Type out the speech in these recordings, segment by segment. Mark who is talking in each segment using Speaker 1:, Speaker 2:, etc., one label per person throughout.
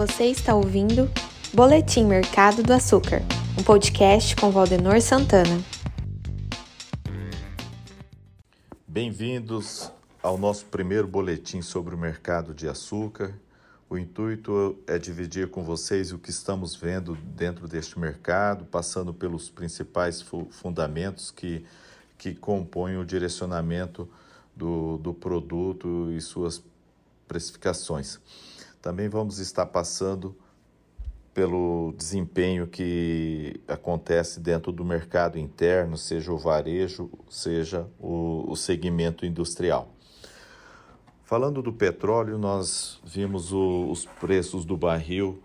Speaker 1: Você está ouvindo Boletim Mercado do Açúcar, um podcast com Valdenor Santana.
Speaker 2: Bem-vindos ao nosso primeiro boletim sobre o mercado de açúcar. O intuito é dividir com vocês o que estamos vendo dentro deste mercado, passando pelos principais fundamentos que, que compõem o direcionamento do, do produto e suas precificações. Também vamos estar passando pelo desempenho que acontece dentro do mercado interno, seja o varejo, seja o, o segmento industrial. Falando do petróleo, nós vimos o, os preços do barril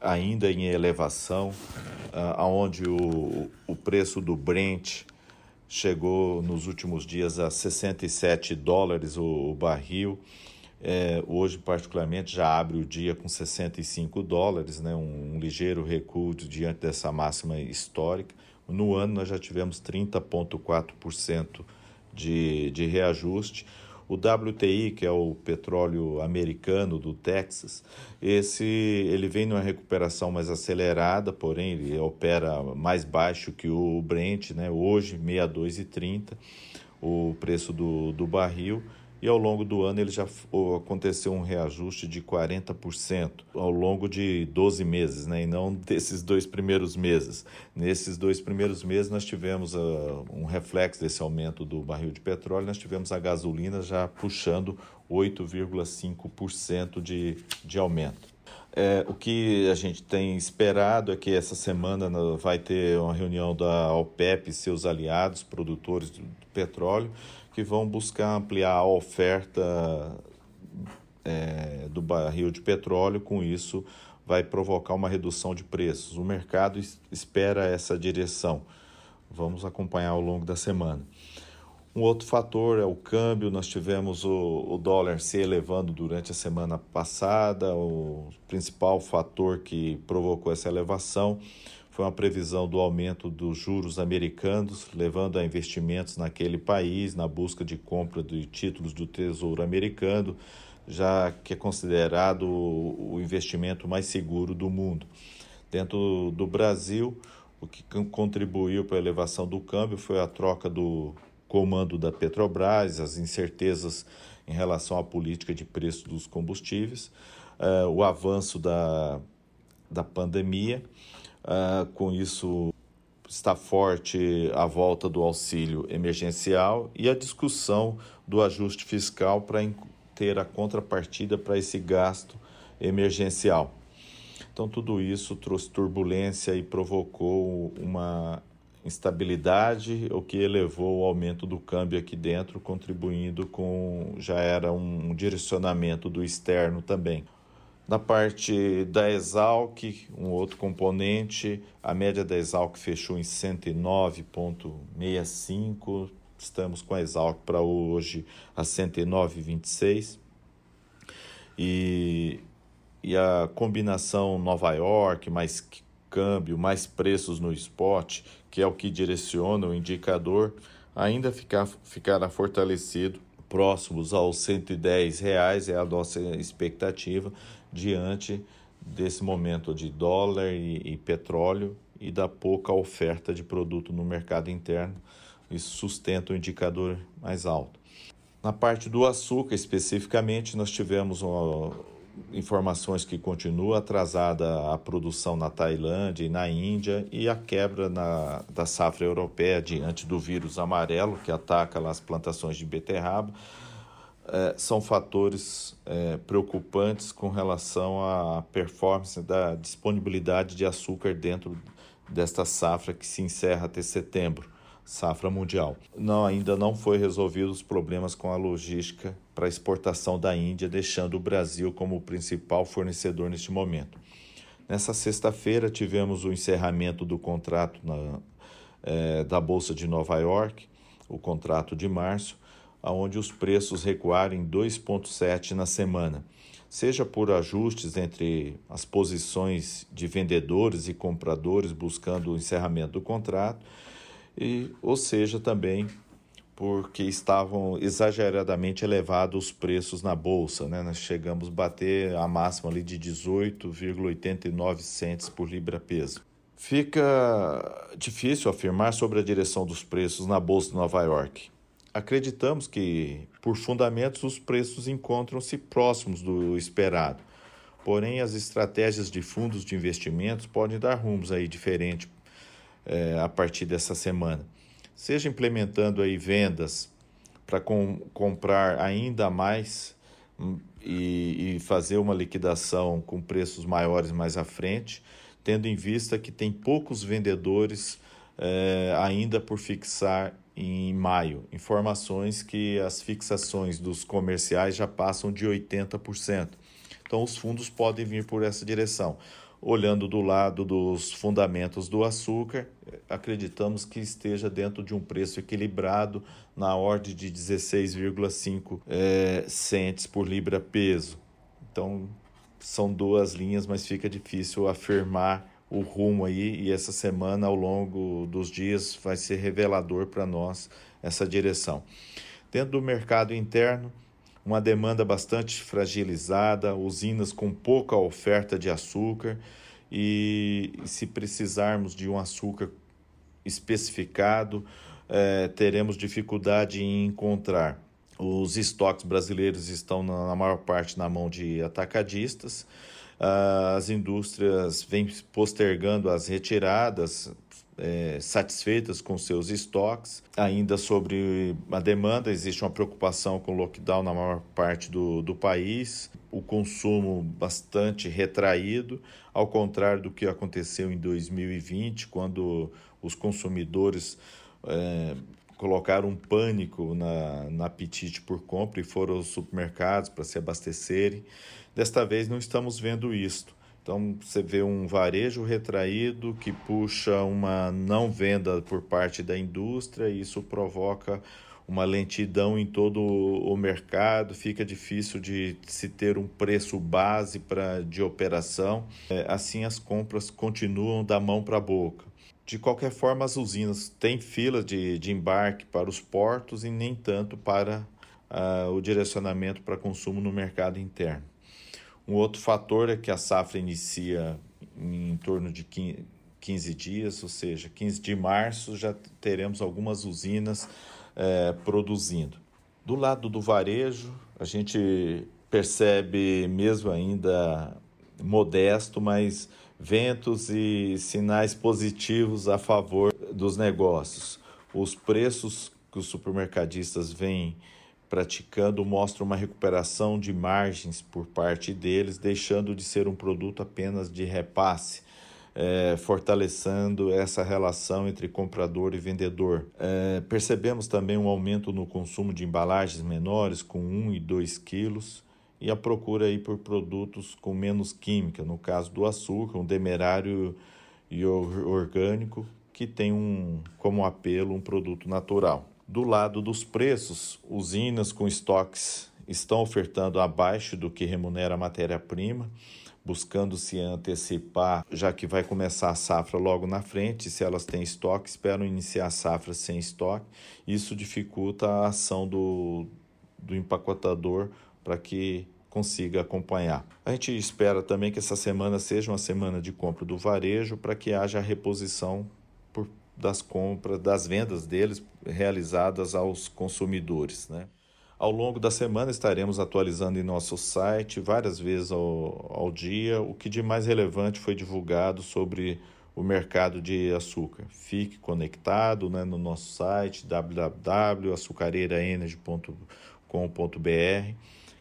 Speaker 2: ainda em elevação, aonde o, o preço do Brent chegou nos últimos dias a 67 dólares o, o barril. É, hoje, particularmente, já abre o dia com 65 dólares, né, um, um ligeiro recuo diante dessa máxima histórica. No ano, nós já tivemos 30,4% de, de reajuste. O WTI, que é o petróleo americano do Texas, esse ele vem numa recuperação mais acelerada, porém ele opera mais baixo que o Brent, né? hoje 62,30 o preço do, do barril e ao longo do ano ele já aconteceu um reajuste de 40% ao longo de 12 meses, né? e não desses dois primeiros meses. Nesses dois primeiros meses nós tivemos uh, um reflexo desse aumento do barril de petróleo, nós tivemos a gasolina já puxando 8,5% de, de aumento. É, o que a gente tem esperado é que essa semana vai ter uma reunião da OPEP e seus aliados, produtores do petróleo, que vão buscar ampliar a oferta é, do barril de petróleo, com isso vai provocar uma redução de preços. O mercado espera essa direção. Vamos acompanhar ao longo da semana. Um outro fator é o câmbio. Nós tivemos o, o, dólar se elevando durante a semana passada. O principal fator que provocou essa elevação foi uma previsão do aumento dos juros americanos, levando a investimentos naquele país na busca de compra de títulos do Tesouro americano, já que é considerado o investimento mais seguro do mundo. Dentro do Brasil, o que contribuiu para a elevação do câmbio foi a troca do comando da Petrobras, as incertezas em relação à política de preço dos combustíveis, uh, o avanço da, da pandemia Uh, com isso, está forte a volta do auxílio emergencial e a discussão do ajuste fiscal para ter a contrapartida para esse gasto emergencial. Então, tudo isso trouxe turbulência e provocou uma instabilidade, o que elevou o aumento do câmbio aqui dentro, contribuindo com já era um direcionamento do externo também. Na parte da Exalc, um outro componente, a média da Exalc fechou em 109,65. Estamos com a Exalc para hoje a 109,26. E, e a combinação Nova York mais câmbio, mais preços no spot, que é o que direciona o indicador, ainda ficar, ficará fortalecido próximos aos 110 reais é a nossa expectativa diante desse momento de dólar e, e petróleo e da pouca oferta de produto no mercado interno. Isso sustenta o indicador mais alto. Na parte do açúcar, especificamente, nós tivemos uma, informações que continua atrasada a produção na Tailândia e na Índia e a quebra na, da safra europeia diante do vírus amarelo que ataca as plantações de beterraba. É, são fatores é, preocupantes com relação à performance da disponibilidade de açúcar dentro desta safra que se encerra até setembro, safra mundial. Não, ainda não foi resolvido os problemas com a logística para exportação da Índia, deixando o Brasil como o principal fornecedor neste momento. Nessa sexta-feira tivemos o encerramento do contrato na, é, da Bolsa de Nova York, o contrato de março, onde os preços recuaram em 2,7% na semana, seja por ajustes entre as posições de vendedores e compradores buscando o encerramento do contrato, e, ou seja também porque estavam exageradamente elevados os preços na bolsa, né? Nós chegamos a bater a máxima ali de 18,89 centes por libra peso. Fica difícil afirmar sobre a direção dos preços na bolsa de Nova York. Acreditamos que, por fundamentos, os preços encontram-se próximos do esperado. Porém, as estratégias de fundos de investimentos podem dar rumos aí diferentes é, a partir dessa semana seja implementando aí vendas para com, comprar ainda mais hum, e, e, fazer uma liquidação com preços maiores mais à frente, tendo em vista que tem poucos vendedores eh, ainda por fixar em maio. Informações que as fixações dos comerciais já passam de 80%. Então, os fundos podem vir por essa direção olhando do lado dos fundamentos do açúcar, acreditamos que esteja dentro de um preço equilibrado na ordem de 16,5 é, centes por libra peso. Então, são duas linhas, mas fica difícil afirmar o rumo aí e essa semana ao longo dos dias vai ser revelador para nós essa direção. Dentro do mercado interno, uma demanda bastante fragilizada, usinas com pouca oferta de açúcar e se precisarmos de um açúcar especificado, eh, teremos dificuldade em encontrar. Os estoques brasileiros estão, na maior parte, na mão de atacadistas. As indústrias vêm postergando as retiradas, é, satisfeitas com seus estoques. Ainda sobre a demanda, existe uma preocupação com o lockdown na maior parte do, do país, o consumo bastante retraído, ao contrário do que aconteceu em 2020, quando os consumidores é, colocaram um pânico na, na apetite por compra e foram aos supermercados para se abastecerem. Desta vez não estamos vendo isto. Então você vê um varejo retraído que puxa uma não venda por parte da indústria, e isso provoca uma lentidão em todo o mercado, fica difícil de se ter um preço base para de operação. É, assim as compras continuam da mão para a boca. De qualquer forma, as usinas têm fila de, de embarque para os portos e nem tanto para uh, o direcionamento para consumo no mercado interno. Um outro fator é que a safra inicia em torno de 15 dias, ou seja, 15 de março já teremos algumas usinas é, produzindo. Do lado do varejo, a gente percebe, mesmo ainda modesto, mas ventos e sinais positivos a favor dos negócios. Os preços que os supermercadistas vêm praticando mostra uma recuperação de margens por parte deles, deixando de ser um produto apenas de repasse. É, fortalecendo essa relação entre comprador e vendedor. É, percebemos também um aumento no consumo de embalagens menores, com 1 e 2 quilos, e a procura aí por produtos com menos química, no caso do açúcar, um demerário e orgânico, que tem um, como apelo um produto natural. Do lado dos preços, usinas com estoques estão ofertando abaixo do que remunera a matéria-prima, buscando se antecipar, já que vai começar a safra logo na frente. Se elas têm estoque, esperam iniciar a safra sem estoque. Isso dificulta a ação do, do empacotador para que consiga acompanhar. A gente espera também que essa semana seja uma semana de compra do varejo para que haja reposição das compras, das vendas deles realizadas aos consumidores. Né? Ao longo da semana estaremos atualizando em nosso site várias vezes ao, ao dia o que de mais relevante foi divulgado sobre o mercado de açúcar. Fique conectado né, no nosso site www.açucareiraenergy.com.br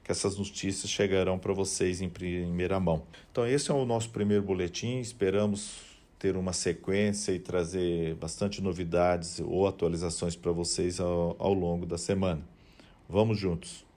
Speaker 2: que essas notícias chegarão para vocês em primeira mão. Então esse é o nosso primeiro boletim, esperamos ter uma sequência e trazer bastante novidades ou atualizações para vocês ao, ao longo da semana. Vamos juntos!